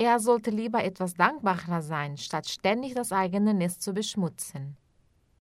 Er sollte lieber etwas dankbarer sein, statt ständig das eigene Nest zu beschmutzen.